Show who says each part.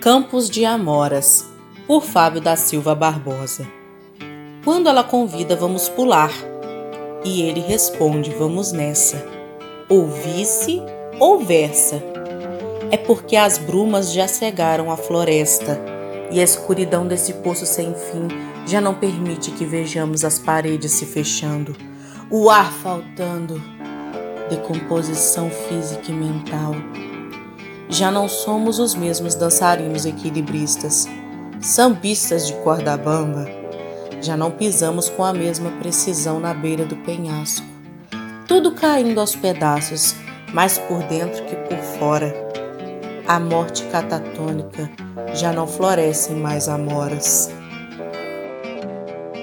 Speaker 1: Campos de Amoras, por Fábio da Silva Barbosa. Quando ela convida, vamos pular. E ele responde: Vamos nessa. Ou vice ou versa. É porque as brumas já cegaram a floresta e a escuridão desse poço sem fim já não permite que vejamos as paredes se fechando, o ar faltando, decomposição física e mental já não somos os mesmos dançarinos equilibristas, sambistas de corda bamba. Já não pisamos com a mesma precisão na beira do penhasco. Tudo caindo aos pedaços, mais por dentro que por fora. A morte catatônica já não florescem mais amoras.